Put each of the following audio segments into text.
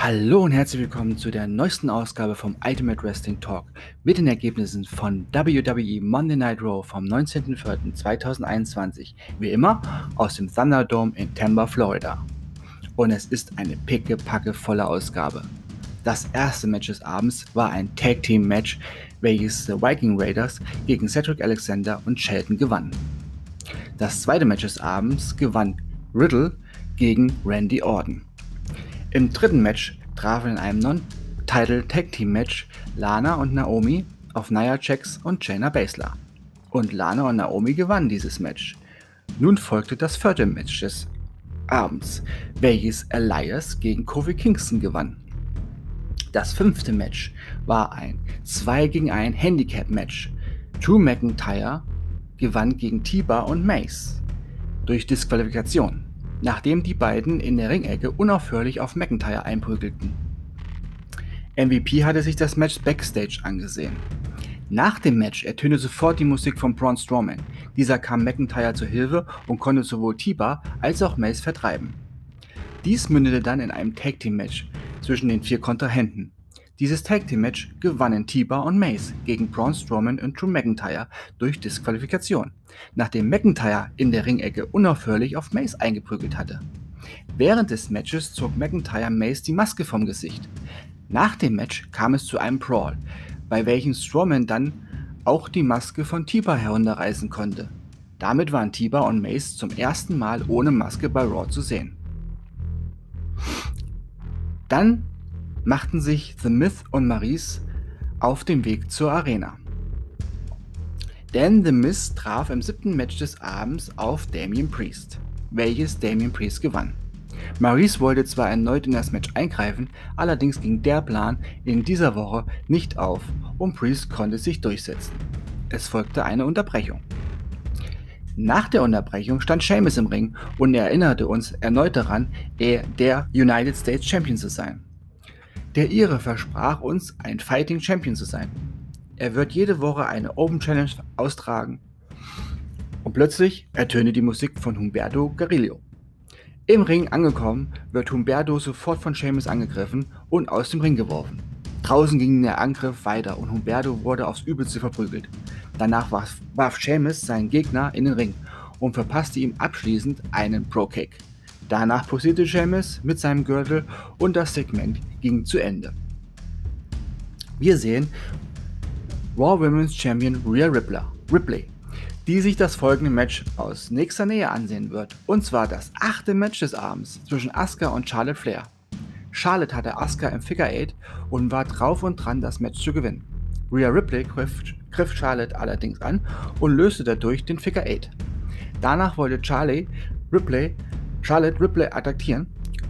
Hallo und herzlich willkommen zu der neuesten Ausgabe vom Ultimate Wrestling Talk mit den Ergebnissen von WWE Monday Night Raw vom 19.04.2021. Wie immer aus dem Thunderdome in Tampa, Florida. Und es ist eine picke-packe volle Ausgabe. Das erste Match des Abends war ein Tag Team Match, welches The Viking Raiders gegen Cedric Alexander und Shelton gewann. Das zweite Match des Abends gewann Riddle gegen Randy Orton. Im dritten Match trafen in einem Non-Title Tag Team Match Lana und Naomi auf Nia Jax und Shayna Baszler. Und Lana und Naomi gewannen dieses Match. Nun folgte das vierte Match des Abends, welches Elias gegen Kofi Kingston gewann. Das fünfte Match war ein 2 gegen 1 Handicap Match. Drew McIntyre gewann gegen Tiba und Mace durch Disqualifikation nachdem die beiden in der Ringecke unaufhörlich auf McIntyre einprügelten. MVP hatte sich das Match backstage angesehen. Nach dem Match ertönte sofort die Musik von Braun Strowman. Dieser kam McIntyre zur Hilfe und konnte sowohl Tiba als auch Mace vertreiben. Dies mündete dann in einem Tag Team Match zwischen den vier Kontrahenten. Dieses Tag Team Match gewannen Tiba und Mace gegen Braun Strowman und Drew McIntyre durch Disqualifikation, nachdem McIntyre in der Ringecke unaufhörlich auf Mace eingeprügelt hatte. Während des Matches zog McIntyre Mace die Maske vom Gesicht. Nach dem Match kam es zu einem Brawl, bei welchem Strowman dann auch die Maske von Tiba herunterreißen konnte. Damit waren Tiba und Mace zum ersten Mal ohne Maske bei Raw zu sehen. Dann machten sich The Myth und Maurice auf den Weg zur Arena. Denn The Myth traf im siebten Match des Abends auf Damien Priest, welches Damien Priest gewann. Maurice wollte zwar erneut in das Match eingreifen, allerdings ging der Plan in dieser Woche nicht auf und Priest konnte sich durchsetzen. Es folgte eine Unterbrechung. Nach der Unterbrechung stand Sheamus im Ring und er erinnerte uns erneut daran, er der United States Champion zu sein. Der Ire versprach uns, ein Fighting Champion zu sein. Er wird jede Woche eine Open Challenge austragen. Und plötzlich ertönte die Musik von Humberto Garillo. Im Ring angekommen, wird Humberto sofort von Seamus angegriffen und aus dem Ring geworfen. Draußen ging der Angriff weiter und Humberto wurde aufs Übelste verprügelt. Danach warf, warf Seamus seinen Gegner in den Ring und verpasste ihm abschließend einen Pro-Kick. Danach posierte Seamus mit seinem Gürtel und das Segment ging zu Ende. Wir sehen Raw Women's Champion Rhea Rippler, Ripley, die sich das folgende Match aus nächster Nähe ansehen wird. Und zwar das achte Match des Abends zwischen Asuka und Charlotte Flair. Charlotte hatte Asuka im Figure 8 und war drauf und dran, das Match zu gewinnen. Rhea Ripley griff, griff Charlotte allerdings an und löste dadurch den Figure 8. Danach wollte Charlie Ripley Charlotte Ripley attackieren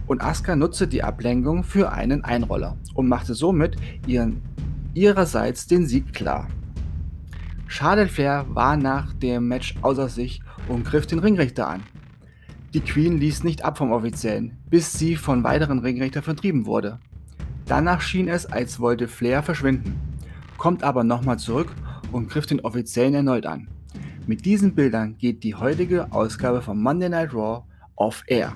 und Asuka nutzte die Ablenkung für einen Einroller und machte somit ihren, ihrerseits den Sieg klar. Charlotte Flair war nach dem Match außer sich und griff den Ringrichter an. Die Queen ließ nicht ab vom Offiziellen, bis sie von weiteren Ringrichtern vertrieben wurde. Danach schien es, als wollte Flair verschwinden, kommt aber nochmal zurück und griff den Offiziellen erneut an. Mit diesen Bildern geht die heutige Ausgabe von Monday Night Raw off-air.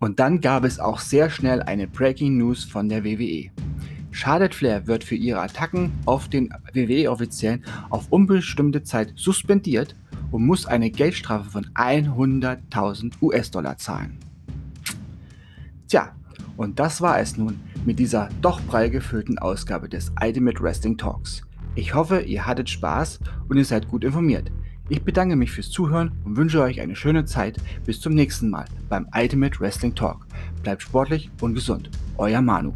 Und dann gab es auch sehr schnell eine Breaking News von der WWE. Charlotte Flair wird für ihre Attacken auf den WWE-Offiziellen auf unbestimmte Zeit suspendiert und muss eine Geldstrafe von 100.000 US-Dollar zahlen. Tja, und das war es nun mit dieser doch prall gefüllten Ausgabe des Ultimate Wrestling Talks. Ich hoffe, ihr hattet Spaß und ihr seid gut informiert. Ich bedanke mich fürs Zuhören und wünsche euch eine schöne Zeit. Bis zum nächsten Mal beim Ultimate Wrestling Talk. Bleibt sportlich und gesund. Euer Manu.